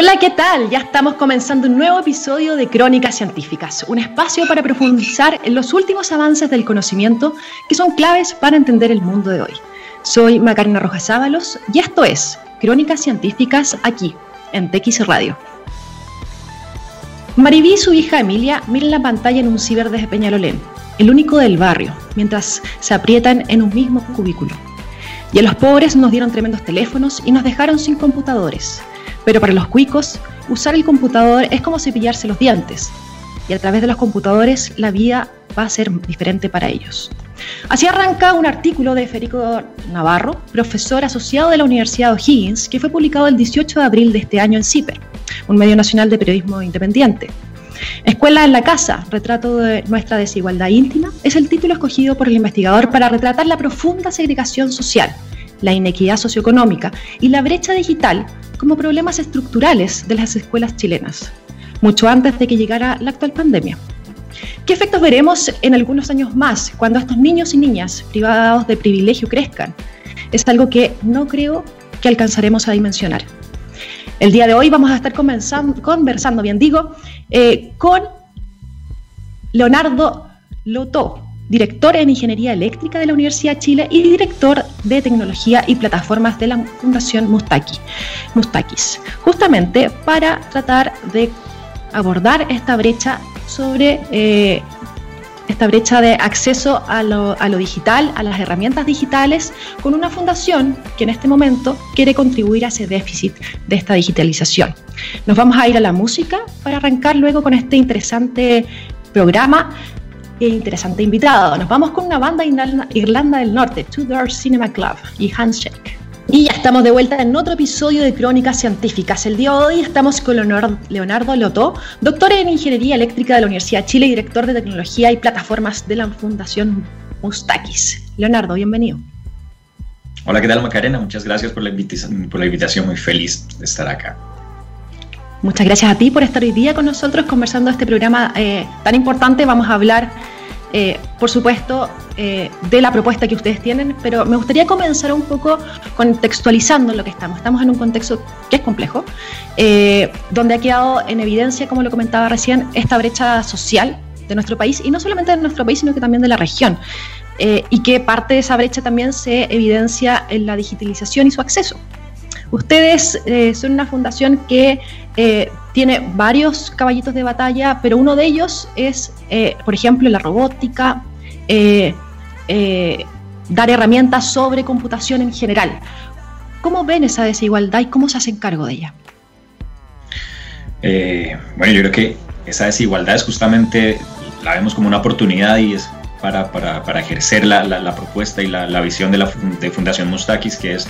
Hola, ¿qué tal? Ya estamos comenzando un nuevo episodio de Crónicas Científicas, un espacio para profundizar en los últimos avances del conocimiento que son claves para entender el mundo de hoy. Soy Macarena Rojas Ábalos y esto es Crónicas Científicas aquí, en TX Radio. Mariví y su hija Emilia miran la pantalla en un ciber de Peñalolén, el único del barrio, mientras se aprietan en un mismo cubículo. Y a los pobres nos dieron tremendos teléfonos y nos dejaron sin computadores. Pero para los cuicos, usar el computador es como cepillarse los dientes. Y a través de los computadores la vida va a ser diferente para ellos. Así arranca un artículo de Federico Navarro, profesor asociado de la Universidad de O'Higgins, que fue publicado el 18 de abril de este año en CIPER, un medio nacional de periodismo independiente. Escuela en la casa, retrato de nuestra desigualdad íntima, es el título escogido por el investigador para retratar la profunda segregación social, la inequidad socioeconómica y la brecha digital como problemas estructurales de las escuelas chilenas, mucho antes de que llegara la actual pandemia. ¿Qué efectos veremos en algunos años más cuando estos niños y niñas privados de privilegio crezcan? Es algo que no creo que alcanzaremos a dimensionar. El día de hoy vamos a estar conversando, bien digo, eh, con Leonardo Lotó, director en Ingeniería Eléctrica de la Universidad de Chile y director de Tecnología y Plataformas de la Fundación Mustaki, Mustakis, justamente para tratar de abordar esta brecha sobre eh, esta brecha de acceso a lo, a lo, digital, a las herramientas digitales, con una fundación que en este momento quiere contribuir a ese déficit de esta digitalización. Nos vamos a ir a la música para arrancar luego con este interesante programa interesante invitado. Nos vamos con una banda Irlanda del Norte, Two Doors Cinema Club y Handshake. Y ya estamos de vuelta en otro episodio de Crónicas Científicas. El día de hoy estamos con Leonardo Lotó, doctor en Ingeniería Eléctrica de la Universidad de Chile y director de Tecnología y Plataformas de la Fundación Mustakis. Leonardo, bienvenido. Hola, ¿qué tal Macarena? Muchas gracias por la, por la invitación, muy feliz de estar acá. Muchas gracias a ti por estar hoy día con nosotros conversando este programa eh, tan importante. Vamos a hablar, eh, por supuesto, eh, de la propuesta que ustedes tienen, pero me gustaría comenzar un poco contextualizando lo que estamos. Estamos en un contexto que es complejo, donde ha quedado en evidencia, como lo comentaba recién, esta brecha social de nuestro país, y no solamente de nuestro país, sino que también de la región. y que parte de esa brecha también se evidencia en la digitalización y su acceso. Ustedes eh, son una fundación que eh, tiene varios caballitos de batalla, pero uno de ellos es, eh, por ejemplo, la robótica, dar herramientas sobre computación en general. ¿Cómo ven esa desigualdad y cómo se hacen cargo de ella? bueno, yo creo que esa desigualdad es justamente, la vemos como una oportunidad y es para, ejercer la, propuesta y la, visión de la de Fundación Mustakis, que es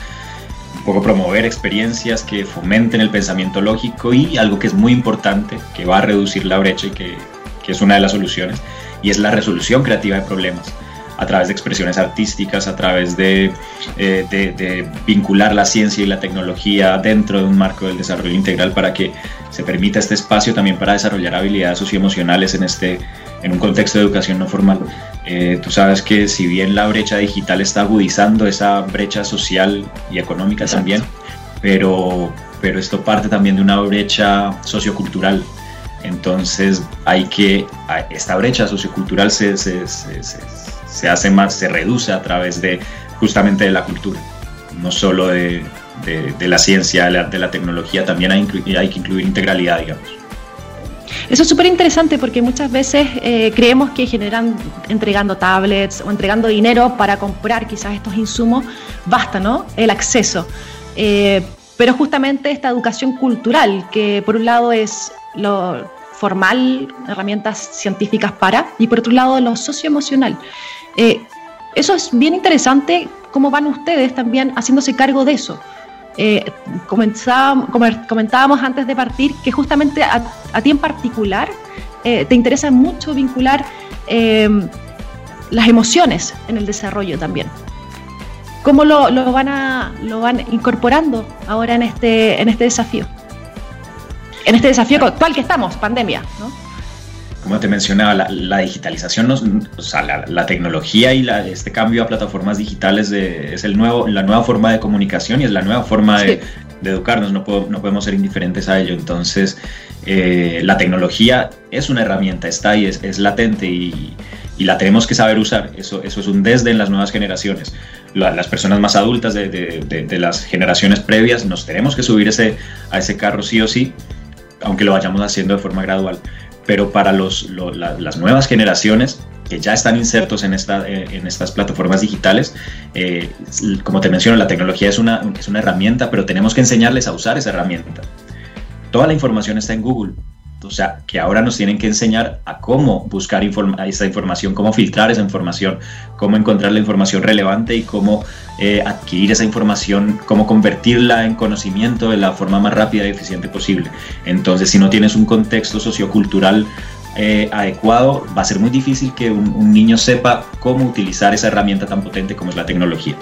poco promover experiencias que fomenten el pensamiento lógico y algo que es muy importante, que va a reducir la brecha y que, que es una de las soluciones, y es la resolución creativa de problemas a través de expresiones artísticas, a través de, eh, de, de, vincular la ciencia y la tecnología dentro de un marco del desarrollo integral para que se permita este espacio también para desarrollar habilidades socioemocionales en, este, en un contexto de educación no formal. Eh, tú sabes que si bien la brecha digital está agudizando esa brecha social y económica también, pero, pero esto parte también de una brecha sociocultural. Entonces hay que, esta brecha sociocultural se, se, se, se, hace más, se reduce a través de justamente de la cultura, no solo de, de, de la ciencia, de la, de la, tecnología, también hay, hay que incluir integralidad, digamos. Eso es súper interesante porque muchas veces eh, creemos que generan entregando tablets o entregando dinero para comprar quizás estos insumos, basta, ¿no? El acceso. Eh, pero justamente esta educación cultural, que por un lado es lo formal, herramientas científicas para, y por otro lado lo socioemocional. Eh, eso es bien interesante, cómo van ustedes también haciéndose cargo de eso. Eh, comentábamos, antes de partir que justamente a, ti en particular eh, te interesa mucho vincular em, las emociones en el desarrollo también. ¿Cómo lo, van a, incorporando ahora en este, en este desafío? En este desafío actual que estamos, pandemia, ¿no? Como te mencionaba, la, digitalización, o sea, la, tecnología y este cambio a plataformas digitales es el nuevo, la nueva forma de comunicación y es la nueva forma de, educarnos, no, no, podemos ser indiferentes a ello. Entonces, eh, la tecnología es una herramienta, está ahí, es, es latente y, y, la tenemos que saber usar. Eso, eso es un desde en las nuevas generaciones. las personas más adultas de, de, de, las generaciones previas nos tenemos que subir ese, a ese carro sí o sí, aunque lo vayamos haciendo de forma gradual. Pero para los, las nuevas generaciones, que ya están insertos en, esta, eh, en estas plataformas digitales. Eh, como te menciono, la tecnología es una, es una herramienta, pero tenemos que enseñarles a usar esa herramienta. Toda la información está en Google. O sea, que ahora nos tienen que enseñar a cómo buscar esa información, cómo filtrar esa información, cómo encontrar la información relevante y cómo eh, adquirir esa información, cómo convertirla en conocimiento de la forma más rápida y eficiente posible. Entonces, si no tienes un contexto sociocultural eh, adecuado, va a ser muy difícil que un, niño sepa cómo utilizar esa herramienta tan potente como es la tecnología.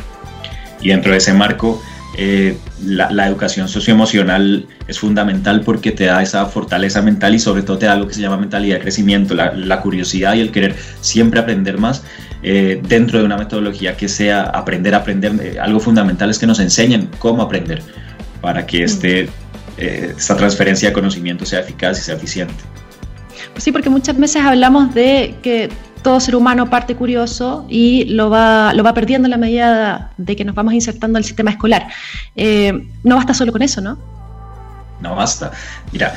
Y dentro de ese marco, eh, la, educación socioemocional es fundamental porque te da esa fortaleza mental y sobre todo te da algo que se llama mentalidad de crecimiento, la, curiosidad y el querer siempre aprender más eh, dentro de una metodología que sea aprender aprender. algo fundamental es que nos enseñen cómo aprender para que este, esta transferencia de conocimiento sea eficaz y sea eficiente. Sí, porque muchas veces hablamos de que todo ser humano parte curioso y lo va, lo va perdiendo en la medida de que nos vamos insertando al sistema escolar. Eh, no basta solo con eso, ¿no? No basta. Mira,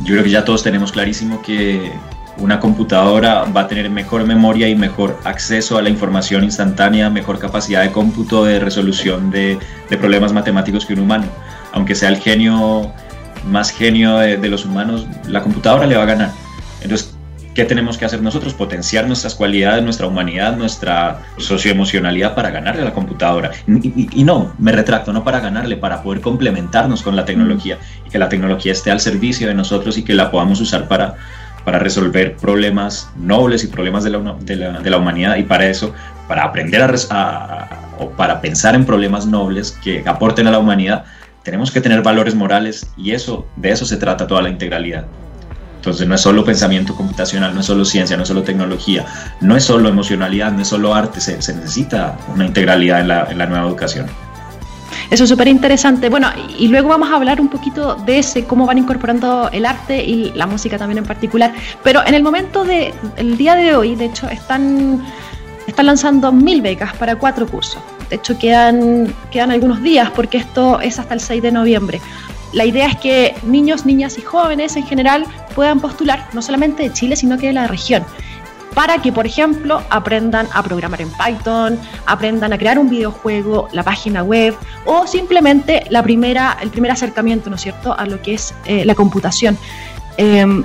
yo creo que ya todos tenemos clarísimo que una computadora va a tener mejor memoria y mejor acceso a la información instantánea, mejor capacidad de cómputo, de resolución de, problemas matemáticos que un humano. Aunque sea el genio más genio de los humanos, la computadora le va a ganar entonces, ¿qué tenemos que hacer nosotros? Potenciar nuestras cualidades, nuestra humanidad, nuestra socioemocionalidad para ganarle a la computadora. Y, no, me retracto, no para ganarle, para poder complementarnos con la tecnología y que la tecnología esté al servicio de nosotros y que la podamos usar para, para resolver problemas nobles y problemas de la, de la, humanidad y para eso, para aprender a, o para pensar en problemas nobles que aporten a la humanidad, tenemos que tener valores morales y eso, de eso se trata toda la integralidad. Entonces no es solo pensamiento computacional, no es solo ciencia, no es solo tecnología, no es solo emocionalidad, no es solo arte, se, necesita una integralidad en la, nueva educación. Eso es súper interesante. Bueno, y luego vamos a hablar un poquito de ese, cómo van incorporando el arte y la música también en particular. Pero en el momento del el día de hoy, de hecho, están, están lanzando mil becas para cuatro cursos. De hecho, quedan, quedan algunos días porque esto es hasta el 6 de noviembre la idea es que niños, niñas y jóvenes en general puedan postular, no solamente de Chile, sino que de la región, para que, por ejemplo, aprendan a programar en Python, aprendan a crear un videojuego, la página web o simplemente la primera, el primer acercamiento, ¿no es cierto?, a lo que es eh, la computación. Em,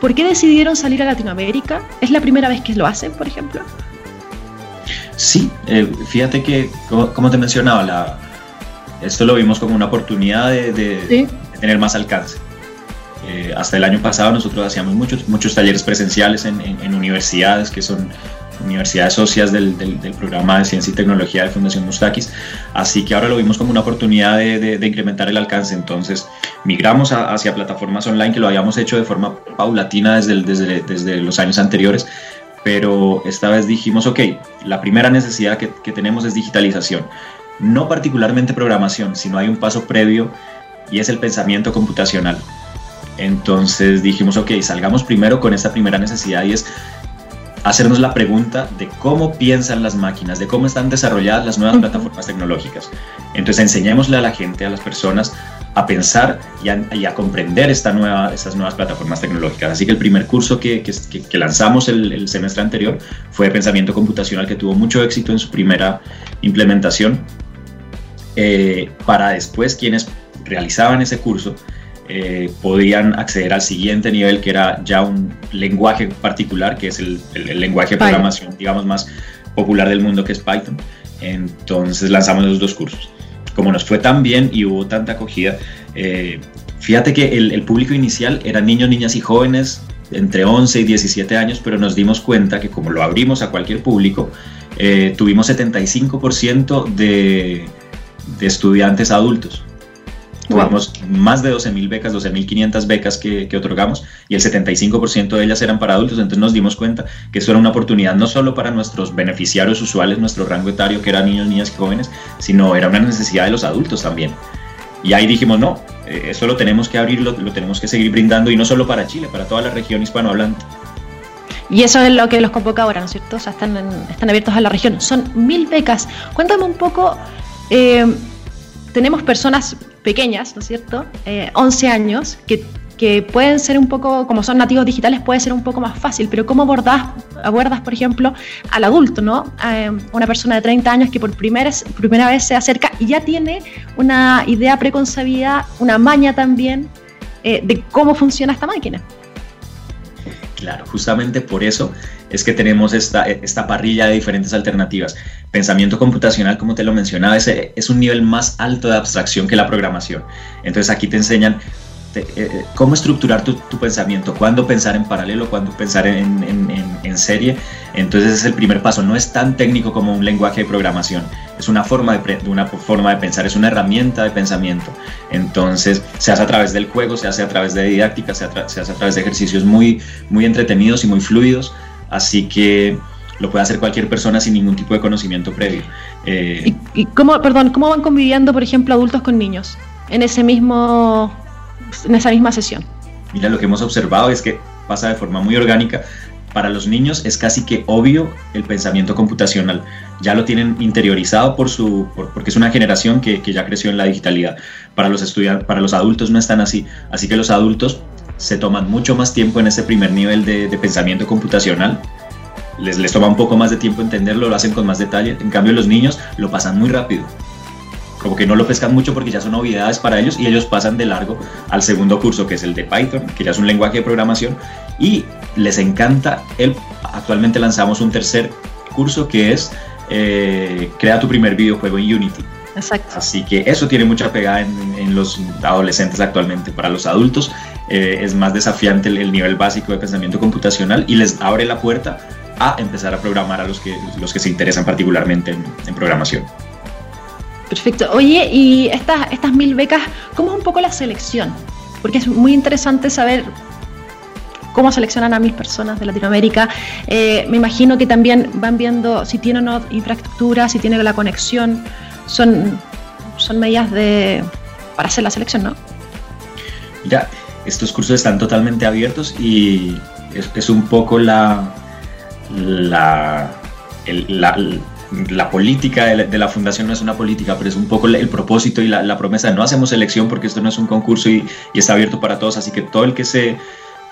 ¿Por qué decidieron salir a Latinoamérica? ¿Es la primera vez que lo hacen, por ejemplo? Sí, eh, fíjate que, como, te mencionaba, la, esto lo vimos como una oportunidad de, tener más alcance. Eh, hasta el año pasado nosotros hacíamos muchos, muchos talleres presenciales en, universidades que son universidades socias del, programa de ciencia y tecnología de Fundación Mustakis, así que ahora lo vimos como una oportunidad de, incrementar el alcance, entonces migramos hacia plataformas online que lo habíamos hecho de forma paulatina desde, desde, desde, los años anteriores, pero esta vez dijimos, ok, la primera necesidad que, que tenemos es digitalización no particularmente programación, sino hay un paso previo y es el pensamiento computacional. Entonces dijimos, ok, salgamos primero con esta primera necesidad y es hacernos la pregunta de cómo piensan las máquinas, de cómo están desarrolladas las nuevas plataformas tecnológicas. Entonces enseñémosle a la gente, a las personas, a pensar y a, comprender esta nueva, estas nuevas plataformas tecnológicas. Así que el primer curso que, que, lanzamos el, el, semestre anterior fue de pensamiento computacional, que tuvo mucho éxito en su primera implementación eh, para después quienes realizaban ese curso eh, podían acceder al siguiente nivel que era ya un lenguaje particular, que es el, lenguaje de programación, digamos, más popular del mundo que es Python. Entonces lanzamos los dos cursos. Como nos fue tan bien y hubo tanta acogida, eh, fíjate que el, público inicial eran niños, niñas y jóvenes entre 11 y 17 años, pero nos dimos cuenta que como lo abrimos a cualquier público, tuvimos 75% de de estudiantes adultos. Tuvimos más de 12.000 becas, 12.500 becas que, que, otorgamos y el 75% de ellas eran para adultos. Entonces nos dimos cuenta que eso era una oportunidad no solo para nuestros beneficiarios usuales, nuestro rango etario que eran niños, niñas y jóvenes, sino era una necesidad de los adultos también. Y ahí dijimos, no, eh, eso lo tenemos que abrir, lo, lo tenemos que seguir brindando y no solo para Chile, para toda la región hispanohablante. Y eso es lo que los convoca ahora, ¿no es cierto? O sea, están, están abiertos a la región. Son mil becas. Cuéntame un poco, eh, tenemos personas pequeñas, ¿no es cierto? 11 años, que que pueden ser un poco, como son nativos digitales, puede ser un poco más fácil, pero ¿cómo abordas, abordas por ejemplo, al adulto, ¿no? A una persona de 30 años que por primera, primera vez se acerca y ya tiene una idea preconcebida, una maña también eh, de cómo funciona esta máquina. Claro, justamente por eso es que tenemos esta, esta parrilla de diferentes alternativas. Pensamiento computacional, como te lo mencionaba, es, un nivel más alto de abstracción que la programación. Entonces aquí te enseñan eh, eh, cómo estructurar tu, pensamiento, cuándo pensar en paralelo, cuándo pensar en, serie. Entonces es el primer paso. No es tan técnico como un lenguaje de programación. Es una forma de, una forma de pensar, es una herramienta de pensamiento. Entonces se hace a través del juego, se hace a través de didáctica, se, hace a través de ejercicios muy, muy entretenidos y muy fluidos. Así que lo puede hacer cualquier persona sin ningún tipo de conocimiento previo. Eh, ¿Y, cómo, perdón, cómo van conviviendo, por ejemplo, adultos con niños en ese mismo en esa misma sesión. Mira, lo que hemos observado es que pasa de forma muy orgánica. Para los niños es casi que obvio el pensamiento computacional. Ya lo tienen interiorizado por su, porque es una generación que, que, ya creció en la digitalidad. Para los, estudiantes, para los adultos no están así. Así que los adultos se toman mucho más tiempo en ese primer nivel de, de pensamiento computacional. Les, les toma un poco más de tiempo entenderlo, lo hacen con más detalle. En cambio, los niños lo pasan muy rápido como que no lo pescan mucho porque ya son novedades para ellos y ellos pasan de largo al segundo curso que es el de Python, que ya es un lenguaje de programación y les encanta el, actualmente lanzamos un tercer curso que es eh, Crea tu primer videojuego en Unity. Exacto. Así que eso tiene mucha pegada en, los adolescentes actualmente. Para los adultos eh, es más desafiante el, nivel básico de pensamiento computacional y les abre la puerta a empezar a programar a los que, los que se interesan particularmente en programación. Perfecto. Oye, y estas, estas mil becas, ¿cómo es un poco la selección? Porque es muy interesante saber cómo seleccionan a mil personas de Latinoamérica. Eh, me imagino que también van viendo si tienen o no infraestructura, si tienen la conexión. Son, son medidas de, para hacer la selección, ¿no? Mira, estos cursos están totalmente abiertos y es, un poco la, la, la la política de la, fundación no es una política, pero es un poco el propósito y la, promesa. No hacemos elección porque esto no es un concurso y, está abierto para todos, así que todo el que se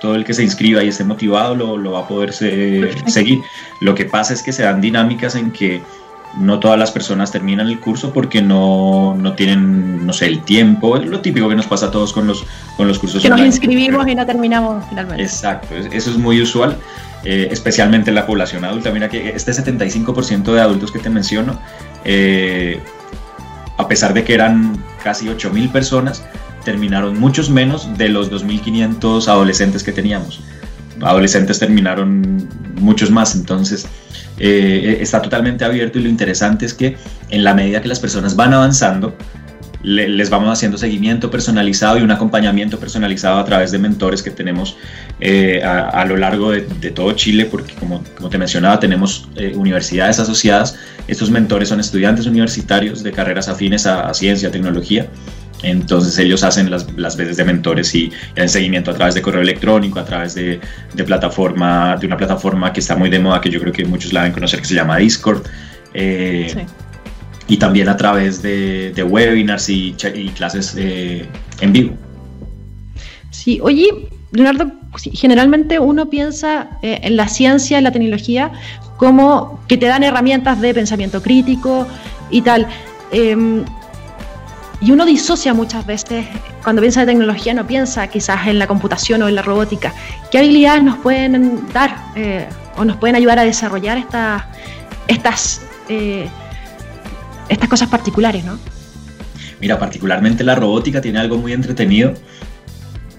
todo el que se inscriba y esté motivado lo, va a poder seguir. Lo que pasa es que se dan dinámicas en que no todas las personas terminan el curso porque no, no tienen, no sé, el tiempo, lo típico que nos pasa a todos con los, con los cursos. Que nos inscribimos y no terminamos finalmente. Exacto, eso es muy usual. Eh, especialmente en la población adulta. Mira que este 75% de adultos que te menciono, eh, a pesar de que eran casi 8.000 personas, terminaron muchos menos de los 2.500 adolescentes que teníamos. Adolescentes terminaron muchos más, entonces eh, está totalmente abierto y lo interesante es que en la medida que las personas van avanzando, les vamos haciendo seguimiento personalizado y un acompañamiento personalizado a través de mentores que tenemos eh, a, lo largo de, todo Chile, porque como, como te mencionaba, tenemos eh, universidades asociadas. Estos mentores son estudiantes universitarios de carreras afines a, ciencia, tecnología. Entonces ellos hacen las, las, veces de mentores y, hacen seguimiento a través de correo electrónico, a través de, de, plataforma, de una plataforma que está muy de moda, que yo creo que muchos la deben conocer, que se llama Discord. Eh, sí y también a través de, webinars y, clases eh, en vivo. Sí, oye, Leonardo, generalmente uno piensa eh, en la ciencia, en la tecnología, como que te dan herramientas de pensamiento crítico y tal. Y uno disocia muchas veces, cuando piensa en tecnología, no piensa quizás en la computación o en la robótica. ¿Qué habilidades nos pueden dar eh, o nos pueden ayudar a desarrollar estas, estas estas cosas particulares, ¿no? Mira, particularmente la robótica tiene algo muy entretenido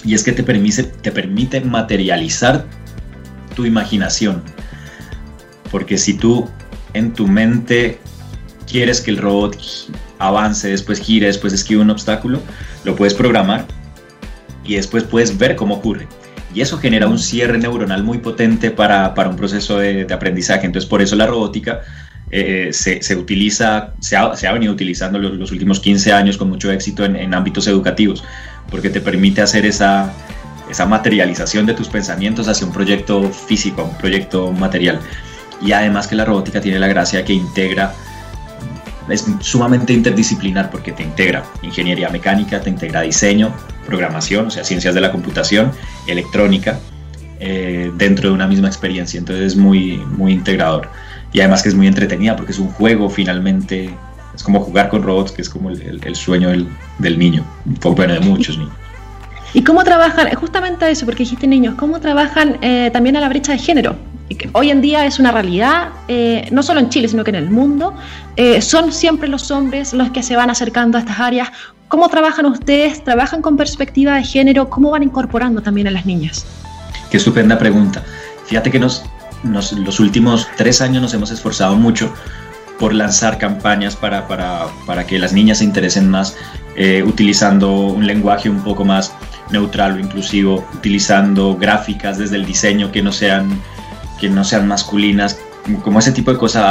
y es que te permite materializar tu imaginación. Porque si tú en tu mente quieres que el robot avance, después gire, después esquive un obstáculo, lo puedes programar y después puedes ver cómo ocurre. Y eso genera un cierre neuronal muy potente para, un proceso de, de aprendizaje. Entonces, por eso la robótica eh, se, utiliza, se ha, venido utilizando los, últimos 15 años con mucho éxito en, ámbitos educativos, porque te permite hacer esa, esa materialización de tus pensamientos hacia un proyecto físico, un proyecto material. Y además que la robótica tiene la gracia que integra es sumamente interdisciplinar porque te integra ingeniería mecánica, te integra diseño, programación, o sea, ciencias de la computación, electrónica, eh, dentro de una misma experiencia. Entonces es muy, muy integrador. Y además que es muy entretenida porque es un juego finalmente, es como jugar con robots, que es como el, sueño del, del, niño, un poco bueno, de muchos niños. ¿Y cómo trabajan, justamente eso, porque dijiste niños, cómo trabajan eh, también a la brecha de género? Hoy en día es una realidad, eh, no solo en Chile, sino que en el mundo. Eh, son siempre los hombres los que se van acercando a estas áreas. ¿Cómo trabajan ustedes? ¿Trabajan con perspectiva de género? ¿Cómo van incorporando también a las niñas? Qué estupenda pregunta. Fíjate que nos, los últimos tres años nos hemos esforzado mucho por lanzar campañas para que las niñas se interesen más, eh, utilizando un lenguaje un poco más neutral o inclusivo, utilizando gráficas desde el diseño que no sean que no sean masculinas, como ese tipo de cosas,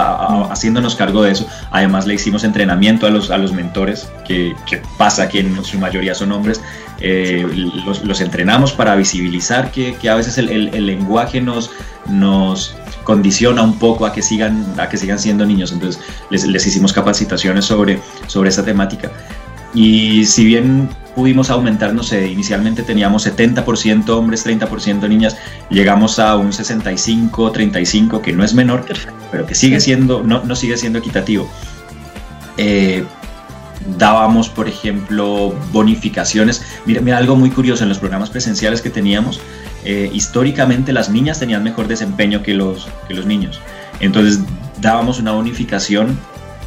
haciéndonos cargo de eso. Además le hicimos entrenamiento a los, a los mentores, que, pasa que en su mayoría son hombres, eh, los, entrenamos para visibilizar que, a veces el, lenguaje nos, nos condiciona un poco a que sigan, a que sigan siendo niños. Entonces les, les hicimos capacitaciones sobre, sobre esa temática. Y si bien pudimos aumentar, no sé, inicialmente teníamos 70% hombres, 30% niñas, llegamos a un 65, 35, que no es menor, pero que sigue siendo, no, no sigue siendo equitativo. Eh, dábamos, por ejemplo, bonificaciones. Mira, mira, algo muy curioso, en los programas presenciales que teníamos, eh, históricamente las niñas tenían mejor desempeño que los, que los niños. Entonces dábamos una bonificación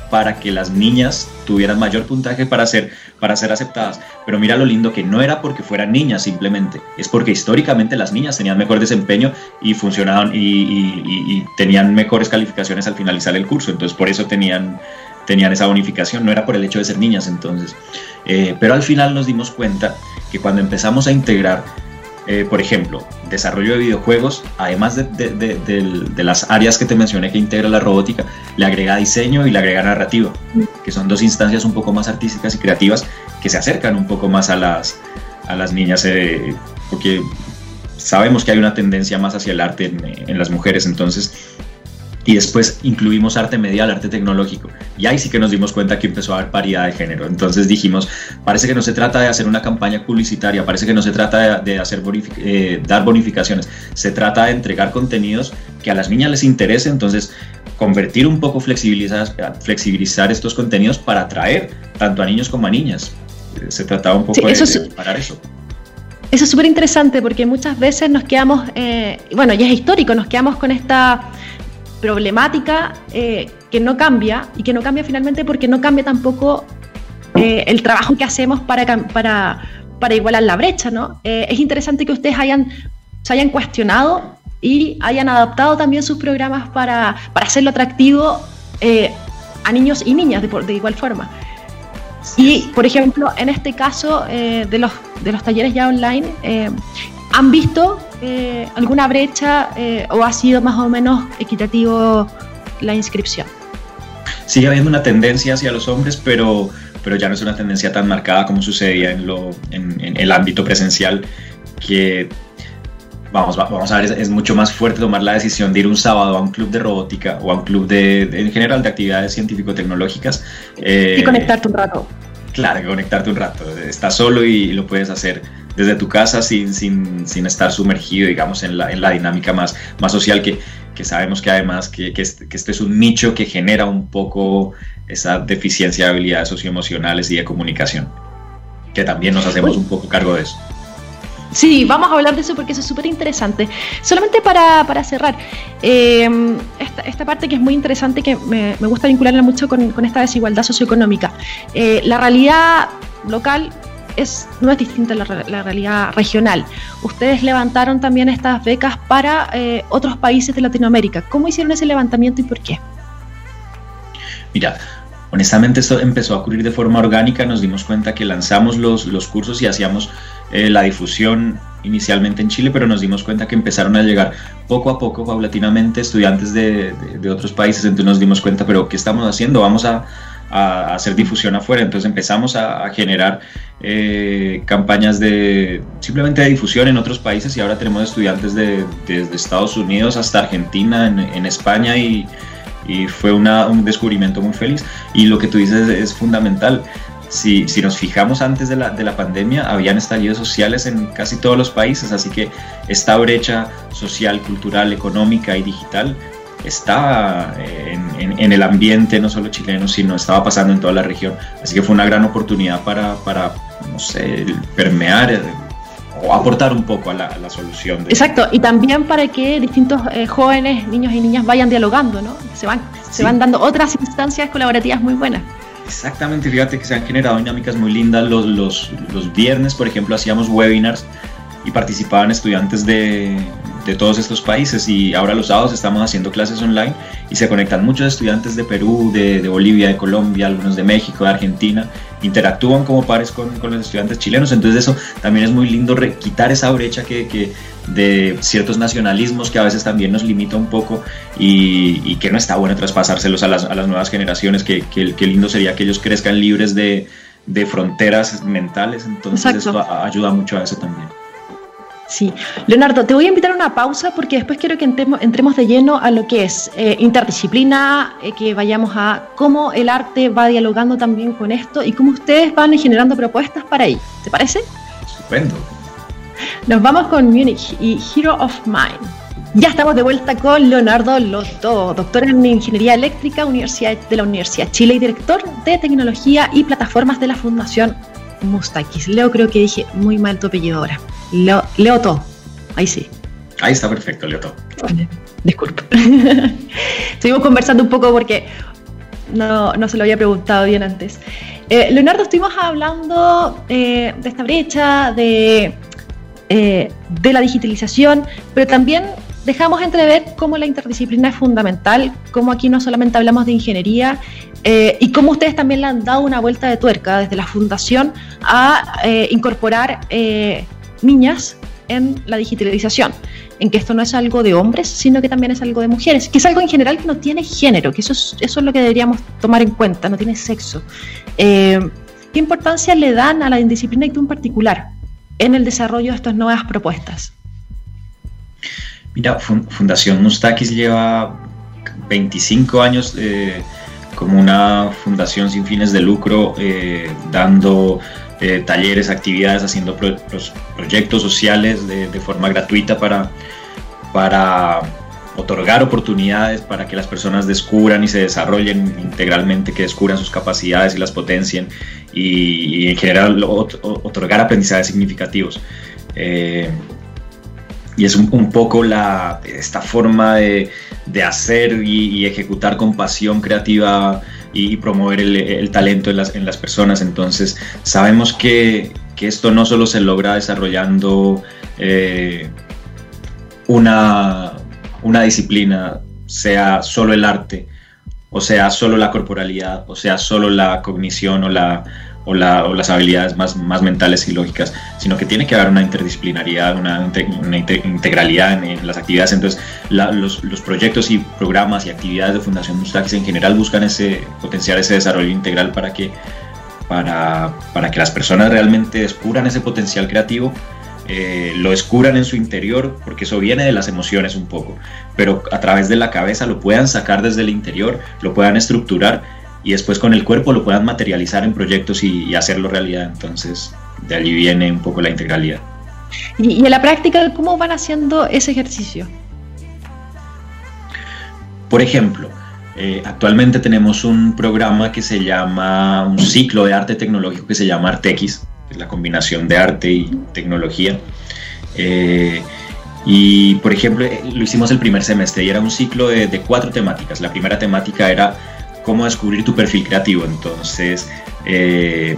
para que las niñas tuvieran mayor puntaje para ser, para ser aceptadas. Pero mira lo lindo que no era porque fueran niñas simplemente, es porque históricamente las niñas tenían mejor desempeño y funcionaban y, tenían mejores calificaciones al finalizar el curso. Entonces por eso tenían, tenían esa bonificación, no era por el hecho de ser niñas entonces. Eh, pero al final nos dimos cuenta que cuando empezamos a integrar eh, por ejemplo, desarrollo de videojuegos, además de, las áreas que te mencioné que integra la robótica, le agrega diseño y le agrega narrativa, que son dos instancias un poco más artísticas y creativas que se acercan un poco más a las, a las niñas, eh, porque sabemos que hay una tendencia más hacia el arte en, en las mujeres, entonces y después incluimos arte medial, arte tecnológico. Y ahí sí que nos dimos cuenta que empezó a haber paridad de género. Entonces dijimos, parece que no se trata de hacer una campaña publicitaria, parece que no se trata de, hacer eh, dar bonificaciones, se trata de entregar contenidos que a las niñas les interese, entonces convertir un poco, flexibilizar, flexibilizar estos contenidos para atraer tanto a niños como a niñas. Se trataba un poco de, eso parar eso. Eso es súper interesante porque muchas veces nos quedamos, eh, bueno, ya es histórico, nos quedamos con esta problemática eh, que no cambia y que no cambia finalmente porque no cambia tampoco eh, el trabajo que hacemos para, para, para igualar la brecha. ¿no? Eh, es interesante que ustedes hayan, se hayan cuestionado y hayan adaptado también sus programas para, para hacerlo atractivo a niños y niñas de, de igual forma. Y, por ejemplo, en este caso de, los, de los talleres ya online, ¿Han visto eh, alguna brecha eh, o ha sido más o menos equitativo la inscripción? Sigue habiendo una tendencia hacia los hombres, pero, pero ya no es una tendencia tan marcada como sucedía en, lo, en, el ámbito presencial, que vamos, vamos a ver, es, mucho más fuerte tomar la decisión de ir un sábado a un club de robótica o a un club de, en general de actividades científico-tecnológicas. y conectarte un rato. Claro, conectarte un rato. Estás solo y lo puedes hacer desde tu casa sin, sin, sin estar sumergido, digamos, en la, en la dinámica más, más social que, que sabemos que además que, que, este, que, este, es un nicho que genera un poco esa deficiencia de habilidades socioemocionales y de comunicación, que también nos hacemos un poco cargo de eso. Sí, vamos a hablar de eso porque eso es súper interesante. Solamente para, para cerrar, eh, esta, esta, parte que es muy interesante, que me, me gusta vincularla mucho con, con esta desigualdad socioeconómica. Eh, la realidad local es, no es distinta la, realidad regional. Ustedes levantaron también estas becas para eh, otros países de Latinoamérica. ¿Cómo hicieron ese levantamiento y por qué? Mira, honestamente esto empezó a ocurrir de forma orgánica. Nos dimos cuenta que lanzamos los, los cursos y hacíamos eh, la difusión inicialmente en Chile, pero nos dimos cuenta que empezaron a llegar poco a poco, paulatinamente, estudiantes de, otros países, entonces nos dimos cuenta, pero ¿qué estamos haciendo? Vamos a, hacer difusión afuera, entonces empezamos a, generar eh, campañas de simplemente de difusión en otros países y ahora tenemos estudiantes de, desde Estados Unidos hasta Argentina, en, España y, fue un descubrimiento muy feliz. Y lo que tú dices es fundamental si, nos fijamos antes de la, de la pandemia, habían estallidos sociales en casi todos los países, así que esta brecha social, cultural, económica y digital estaba eh, en, el ambiente no solo chileno, sino estaba pasando en toda la región. Así que fue una gran oportunidad para, para no sé, permear o aportar un poco a la, solución. Exacto, y también para que distintos eh, jóvenes, niños y niñas vayan dialogando, ¿no? Se van, se van dando otras instancias colaborativas muy buenas. Exactamente, fíjate que se han generado dinámicas muy lindas. Los, los, los viernes, por ejemplo, hacíamos webinars y participaban estudiantes de, de todos estos países y ahora los sábados estamos haciendo clases online y se conectan muchos estudiantes de Perú, de, Bolivia, de Colombia, algunos de México, de Argentina, interactúan como pares con, con los estudiantes chilenos, entonces eso también es muy lindo quitar esa brecha que, que, de ciertos nacionalismos que a veces también nos limita un poco y, que no está bueno traspasárselos a las, a las nuevas generaciones, que, que, lindo sería que ellos crezcan libres de, de fronteras mentales, entonces eso ayuda mucho a eso también. Sí, Leonardo, te voy a invitar a una pausa porque después quiero que entremos, de lleno a lo que es eh, interdisciplina, eh, que vayamos a cómo el arte va dialogando también con esto y cómo ustedes van generando propuestas para ello. ¿Te parece? Estupendo. Nos vamos con Múnich y Hero of Mine. Ya estamos de vuelta con Leonardo Lotto, doctor en Ingeniería Eléctrica Universidad de la Universidad Chile y director de Tecnología y Plataformas de la Fundación Mustakis. Leo, creo que dije muy mal tu apellido ahora. Leo, Leo ahí sí. Ahí está perfecto, Leo Disculpe. Estuvimos conversando un poco porque no, no, se lo había preguntado bien antes. Eh, Leonardo, estuvimos hablando eh, de esta brecha, de, eh, de la digitalización, pero también dejamos entrever cómo la interdisciplina es fundamental, cómo aquí no solamente hablamos de ingeniería y cómo ustedes también le han dado una vuelta de tuerca desde la fundación a incorporar niñas en la digitalización, en que esto no es algo de hombres, sino que también es algo de mujeres, que es algo en general que no tiene género, que eso es, eso es lo que deberíamos tomar en cuenta, no tiene sexo. Eh, ¿Qué importancia le dan a la disciplina en particular en el desarrollo de estas nuevas propuestas? Mira, Fundación Mustakis lleva 25 años eh, como una fundación sin fines de lucro, eh, dando eh, talleres, actividades, haciendo proyectos sociales de, forma gratuita para, para otorgar oportunidades para que las personas descubran y se desarrollen integralmente, que descubran sus capacidades y las potencien y, en general otorgar aprendizajes significativos. Eh, y es un, poco la, esta forma de, de hacer y, ejecutar con pasión creativa y promover el, talento en las, personas. Entonces, sabemos que, que, esto no solo se logra desarrollando eh, una, una disciplina, sea solo el arte, o sea solo la corporalidad, o sea solo la cognición o la, o, las habilidades más, mentales y lógicas, sino que tiene que haber una interdisciplinariedad, una, integralidad en, las actividades. Entonces, los, proyectos y programas y actividades de Fundación Mustakis en general buscan ese, potenciar ese desarrollo integral para que, para, para que las personas realmente descubran ese potencial creativo. Eh, lo descubran en su interior, porque eso viene de las emociones un poco, pero a través de la cabeza lo puedan sacar desde el interior, lo puedan estructurar y después con el cuerpo lo puedan materializar en proyectos y, hacerlo realidad. Entonces, de allí viene un poco la integralidad. ¿Y, en la práctica cómo van haciendo ese ejercicio? Por ejemplo, eh, actualmente tenemos un programa que se llama, un ciclo de arte tecnológico que se llama Artex, que es la combinación de arte y tecnología. Eh, y, por ejemplo, eh, lo hicimos el primer semestre y era un ciclo de, de cuatro temáticas. La primera temática era cómo descubrir tu perfil creativo. Entonces, eh,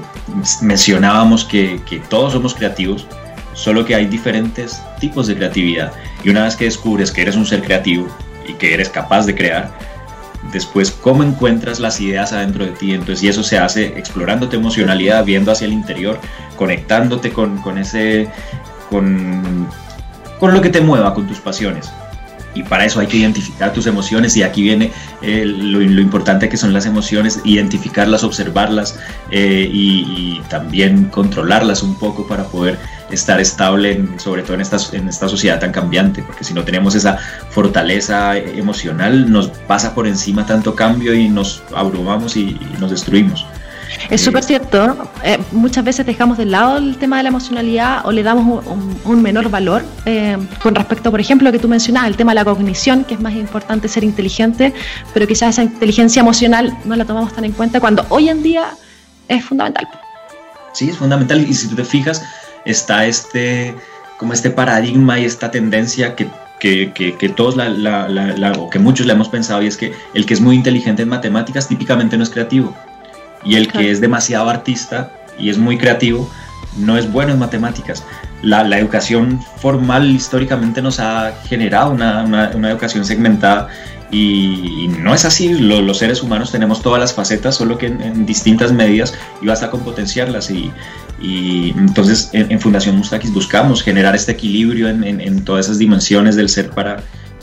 mencionábamos que, todos somos creativos, solo que hay diferentes tipos de creatividad. Y una vez que descubres que eres un ser creativo y que eres capaz de crear, después cómo encuentras las ideas adentro de ti. Entonces, y eso se hace explorando tu emocionalidad, viendo hacia el interior, conectándote con, ese con, con lo que te mueva, con tus pasiones. Y para eso hay que identificar tus emociones y aquí viene eh, lo, importante que son las emociones, identificarlas, observarlas eh, y, también controlarlas un poco para poder estar estable, sobre todo en esta, en esta sociedad tan cambiante, porque si no tenemos esa fortaleza emocional, nos pasa por encima tanto cambio y nos abrumamos y nos destruimos. Es súper cierto. Eh, muchas veces dejamos de lado el tema de la emocionalidad o le damos un, menor valor eh, con respecto, por ejemplo, lo que tú mencionabas, el tema de la cognición, que es más importante ser inteligente, pero quizás esa inteligencia emocional no la tomamos tan en cuenta cuando hoy en día es fundamental. Sí, es fundamental. Y si tú te fijas, está este, como este paradigma y esta tendencia que que, que, todos la, o que muchos le hemos pensado y es que el que es muy inteligente en matemáticas típicamente no es creativo y el que es demasiado artista y es muy creativo no es bueno en matemáticas. La, educación formal históricamente nos ha generado una, educación segmentada y, no es así. los seres humanos tenemos todas las facetas, solo que en, distintas medidas y basta con potenciarlas. Y, entonces en, Fundación Mustakis buscamos generar este equilibrio en, todas esas dimensiones del ser para,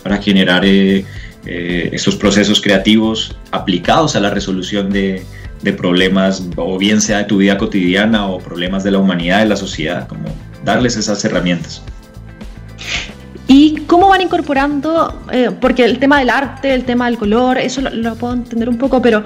para generar eh, eh, estos procesos creativos aplicados a la resolución de, de problemas, o bien sea de tu vida cotidiana o problemas de la humanidad, de la sociedad, como darles esas herramientas. ¿Y cómo van incorporando? Eh, porque el tema del arte, el tema del color, eso lo, puedo entender un poco, pero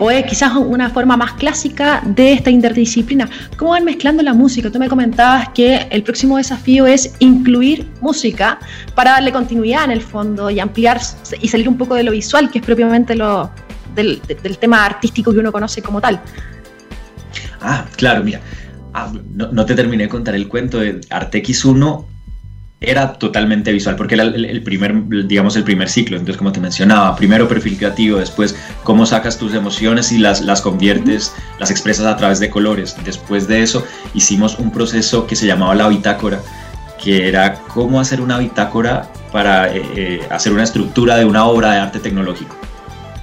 o, es quizás una forma más clásica de esta interdisciplina. ¿Cómo van mezclando la música? Tú me comentabas que el próximo desafío es incluir música para darle continuidad en el fondo y ampliar y salir un poco de lo visual, que es propiamente lo, del, tema artístico que uno conoce como tal. Ah, claro, mira, ah, no, te terminé de contar el cuento de Artex 1 era totalmente visual, porque era el, primer, digamos, el primer ciclo. Entonces, como te mencionaba, primero perfil creativo, después cómo sacas tus emociones y las, las conviertes, las expresas a través de colores. Después de eso, hicimos un proceso que se llamaba la bitácora, que era cómo hacer una bitácora para eh, eh, hacer una estructura de una obra de arte tecnológico.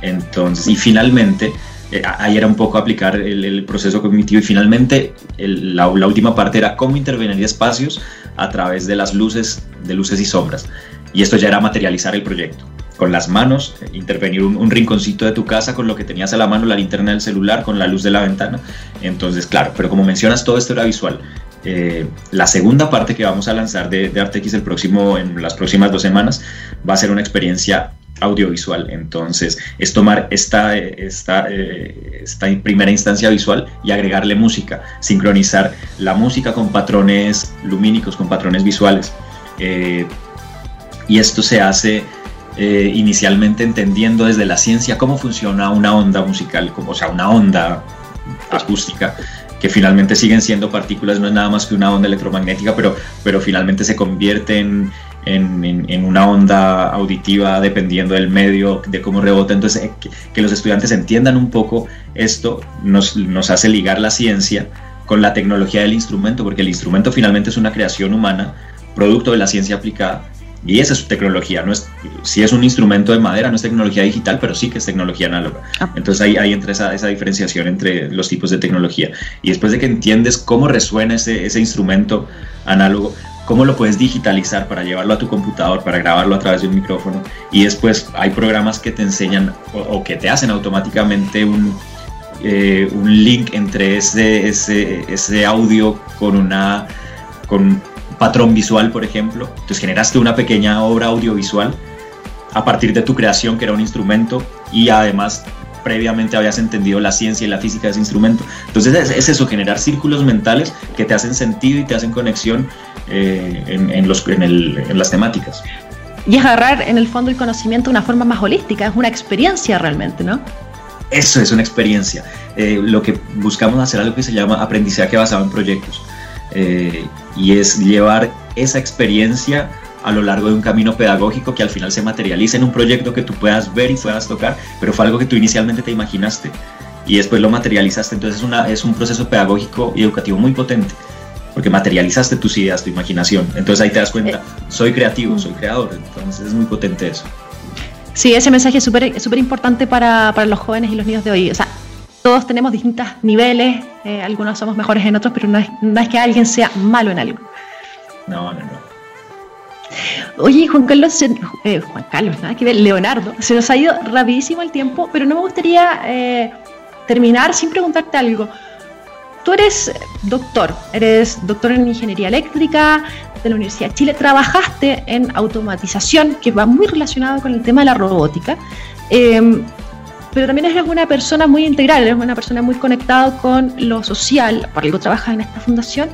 Entonces, y finalmente, eh, ahí era un poco aplicar el, proceso cognitivo y finalmente la, última parte era cómo intervenir espacios a través de las luces, de luces y sombras. Y esto ya era materializar el proyecto. Con las manos, eh, intervenir un, rinconcito de tu casa con lo que tenías a la mano, la linterna del celular, con la luz de la ventana. Entonces, claro, pero como mencionas, todo esto era visual. Eh, la segunda parte que vamos a lanzar de, de el próximo, en las próximas dos semanas va a ser una experiencia audiovisual. Entonces, es tomar esta, esta, eh, esta primera instancia visual y agregarle música, sincronizar la música con patrones lumínicos, con patrones visuales. Eh, y esto se hace eh, inicialmente entendiendo desde la ciencia cómo funciona una onda musical, como, o sea, una onda acústica que finalmente siguen siendo partículas, no es nada más que una onda electromagnética, pero, pero finalmente se convierte en, en, una onda auditiva dependiendo del medio, de cómo rebota. Entonces, eh, que, los estudiantes entiendan un poco esto nos, nos, hace ligar la ciencia con la tecnología del instrumento, porque el instrumento finalmente es una creación humana, producto de la ciencia aplicada. Y esa es su tecnología, no es, si es un instrumento de madera, no es tecnología digital, pero sí que es tecnología análoga. Ah. Entonces ahí, ahí entra esa, esa, diferenciación entre los tipos de tecnología. Y después de que entiendes cómo resuena ese, ese instrumento análogo, cómo lo puedes digitalizar para llevarlo a tu computador, para grabarlo a través de un micrófono. Y después hay programas que te enseñan o, que te hacen automáticamente un, eh, un link entre ese, ese, ese, audio con, una, con patrón visual, por ejemplo. Entonces generaste una pequeña obra audiovisual a partir de tu creación, que era un instrumento, y además previamente habías entendido la ciencia y la física de ese instrumento. Entonces es, eso, generar círculos mentales que te hacen sentido y te hacen conexión eh, en, los, en, las temáticas. Y es agarrar en el fondo el conocimiento de una forma más holística, es una experiencia realmente, ¿no? Eso es una experiencia. Eh, lo que buscamos hacer algo que se llama aprendizaje basado en proyectos. Eh, y es llevar esa experiencia a lo largo de un camino pedagógico que al final se materializa en un proyecto que tú puedas ver y puedas tocar, pero fue algo que tú inicialmente te imaginaste y después lo materializaste. Entonces es, una, es un proceso pedagógico y educativo muy potente porque materializaste tus ideas, tu imaginación. Entonces ahí te das cuenta, eh. soy creativo, soy creador. Entonces es muy potente eso. Sí, ese mensaje es súper importante para, para, los jóvenes y los niños de hoy. O sea, todos tenemos distintos niveles, eh, algunos somos mejores en otros, pero no es, no es que alguien sea malo en algo. No, no, no. Oye, Juan Carlos, eh, Juan Carlos, nada que ver, Leonardo, se nos ha ido rapidísimo el tiempo, pero no me gustaría eh, terminar sin preguntarte algo. Tú eres doctor, eres doctor en ingeniería eléctrica de la Universidad de Chile, trabajaste en automatización, que va muy relacionado con el tema de la robótica. Em, pero también eres una persona muy integral, eres una persona muy conectada con lo social, por algo trabajas en esta fundación,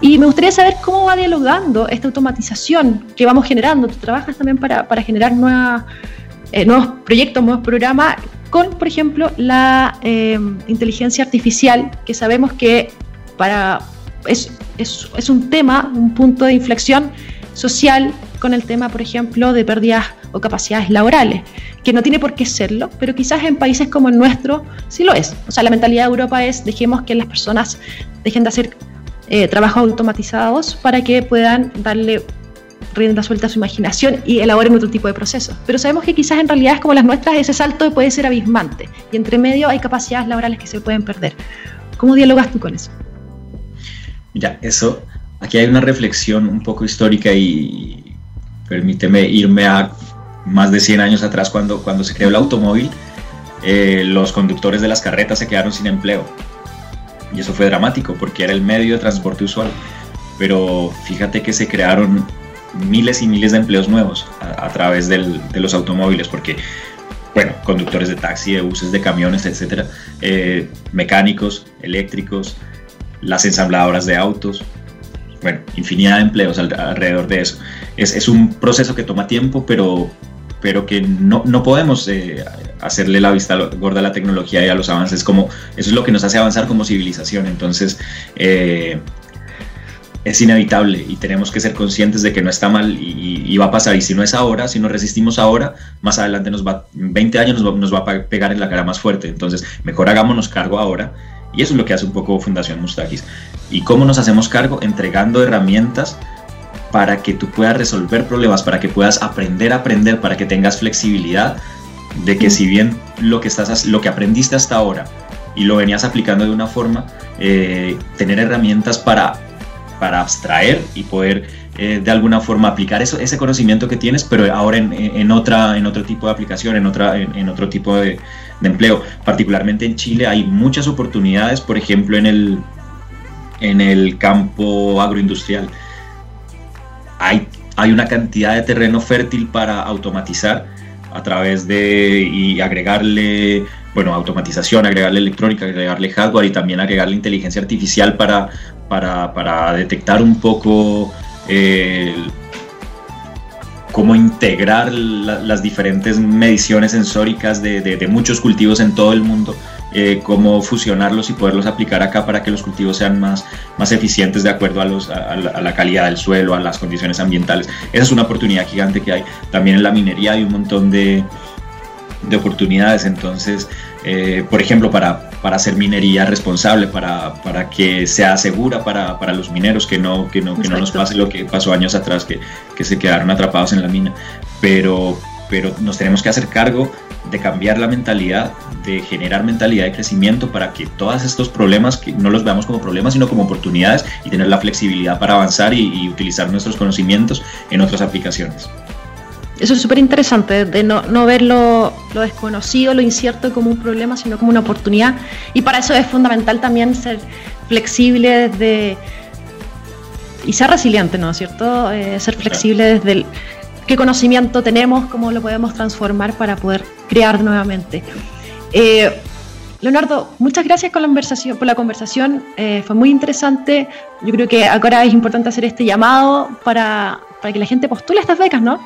y me gustaría saber cómo va dialogando esta automatización que vamos generando. Tú trabajas también para, para generar nuevas, eh, nuevos proyectos, nuevos programas, con, por ejemplo, la eh, inteligencia artificial, que sabemos que para, es, es, es un tema, un punto de inflexión social con el tema, por ejemplo, de pérdidas capacidades laborales, que no tiene por qué serlo, pero quizás en países como el nuestro sí lo es. O sea, la mentalidad de Europa es dejemos que las personas dejen de hacer eh, trabajos automatizados para que puedan darle rienda suelta a su imaginación y elaboren otro tipo de procesos. Pero sabemos que quizás en realidades como las nuestras ese salto puede ser abismante y entre medio hay capacidades laborales que se pueden perder. ¿Cómo dialogas tú con eso? Mira, eso, aquí hay una reflexión un poco histórica y permíteme irme a más de 100 años atrás cuando, cuando se creó el automóvil, eh, los conductores de las carretas se quedaron sin empleo. Y eso fue dramático porque era el medio de transporte usual. Pero fíjate que se crearon miles y miles de empleos nuevos a, través de los automóviles, porque, bueno, conductores de taxi, de buses, de camiones, etcétera, eh, mecánicos, eléctricos, las ensambladoras de autos, bueno, infinidad de empleos alrededor de eso. Es, es, un proceso que toma tiempo, pero, pero que no, no podemos eh, hacerle la vista gorda a la tecnología y a los avances, como eso es lo que nos hace avanzar como civilización. Entonces, eh, es inevitable y tenemos que ser conscientes de que no está mal y, va a pasar. Y si no es ahora, si nos resistimos ahora, más adelante nos va, 20 años nos va, nos va a pegar en la cara más fuerte. Entonces, mejor hagámonos cargo ahora. Y eso es lo que hace un poco Fundación Mustakis. ¿Y cómo nos hacemos cargo? Entregando herramientas para que tú puedas resolver problemas, para que puedas aprender a aprender, para que tengas flexibilidad de que si bien lo que, estás, lo que aprendiste hasta ahora y lo venías aplicando de una forma, eh, tener herramientas para, para abstraer y poder eh, de alguna forma aplicar eso, ese conocimiento que tienes, pero ahora en, en, otra, en otro tipo de aplicación, en, otra, en, otro tipo de, de, empleo. Particularmente en Chile hay muchas oportunidades, por ejemplo, en el, en el campo agroindustrial hay, una cantidad de terreno fértil para automatizar a través de y agregarle, bueno, automatización, agregarle electrónica, agregarle hardware y también agregarle inteligencia artificial para, para, detectar un poco eh, cómo integrar las diferentes mediciones sensóricas de, de, muchos cultivos en todo el mundo eh, cómo fusionarlos y poderlos aplicar acá para que los cultivos sean más, más eficientes de acuerdo a, los, a, la calidad del suelo, a las condiciones ambientales. Esa es una oportunidad gigante que hay. También en la minería hay un montón de, de oportunidades. Entonces, eh, por ejemplo, para, para hacer minería responsable, para, para que sea segura para, para, los mineros, que no, que, no, que no nos pase lo que pasó años atrás, que, que se quedaron atrapados en la mina. Pero, pero nos tenemos que hacer cargo de cambiar la mentalidad, de generar mentalidad de crecimiento para que todos estos problemas, que no los veamos como problemas, sino como oportunidades y tener la flexibilidad para avanzar y, utilizar nuestros conocimientos en otras aplicaciones. Eso es súper interesante, de no, no ver lo, lo, desconocido, lo incierto como un problema, sino como una oportunidad. Y para eso es fundamental también ser flexible desde... y ser resiliente, ¿no es cierto? Eh, ser flexible desde el, qué conocimiento tenemos, cómo lo podemos transformar para poder crear nuevamente. Eh, Leonardo, muchas gracias por la conversación. Eh, fue muy interesante. Yo creo que ahora es importante hacer este llamado para, para que la gente postule estas becas, ¿no?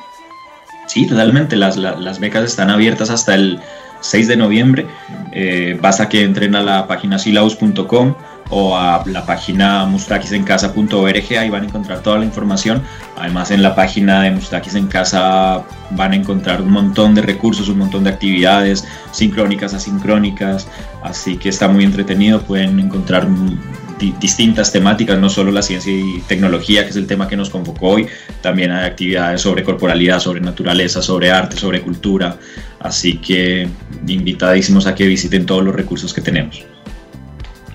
Sí, totalmente. Las, las, becas están abiertas hasta el 6 de noviembre. Eh, basta que entren a la página silaus.com o a la página mustaquisencasa.org, ahí van a encontrar toda la información. Además en la página de Mustakis en Casa van a encontrar un montón de recursos, un montón de actividades sincrónicas, asincrónicas, así que está muy entretenido, pueden encontrar distintas temáticas, no solo la ciencia y tecnología, que es el tema que nos convocó hoy, también hay actividades sobre corporalidad, sobre naturaleza, sobre arte, sobre cultura, así que invitadísimos a que visiten todos los recursos que tenemos.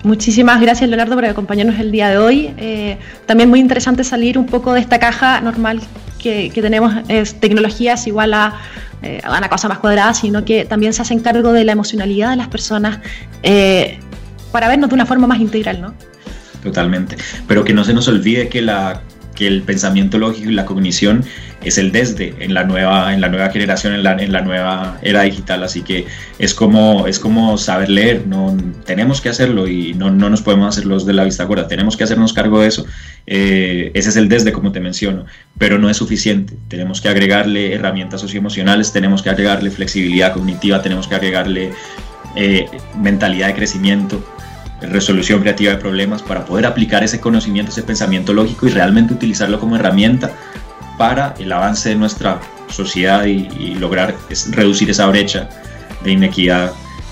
Muchísimas gracias Leonardo por acompañarnos el día de hoy. Eh, también muy interesante salir un poco de esta caja normal que, tenemos, es tecnologías igual a, eh, a, una cosa más cuadrada, sino que también se hacen cargo de la emocionalidad de las personas eh, para vernos de una forma más integral, ¿no? Totalmente. Pero que no se nos olvide que la que el pensamiento lógico y la cognición es el desde en la nueva, en la nueva generación, en la, en la nueva era digital. Así que es como, es como saber leer, no, tenemos que hacerlo y no, no nos podemos hacer los de la vista gorda, tenemos que hacernos cargo de eso. Eh, ese es el desde, como te menciono, pero no es suficiente. Tenemos que agregarle herramientas socioemocionales, tenemos que agregarle flexibilidad cognitiva, tenemos que agregarle eh, mentalidad de crecimiento resolución creativa de problemas, para poder aplicar ese conocimiento, ese pensamiento lógico y realmente utilizarlo como herramienta para el avance de nuestra sociedad y, lograr reducir esa brecha de inequidad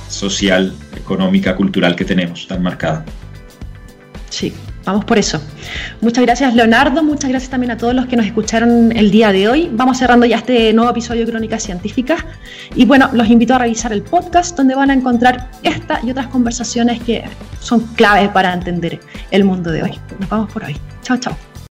social, económica, cultural que tenemos tan marcada. Sí, Vamos por eso. Muchas gracias Leonardo, muchas gracias también a todos los que nos escucharon el día de hoy. Vamos cerrando ya este nuevo episodio de Crónicas Científicas. Y bueno, los invito a revisar el podcast donde van a encontrar esta y otras conversaciones que son claves para entender el mundo de hoy. Nos vamos por hoy. Chao, chao.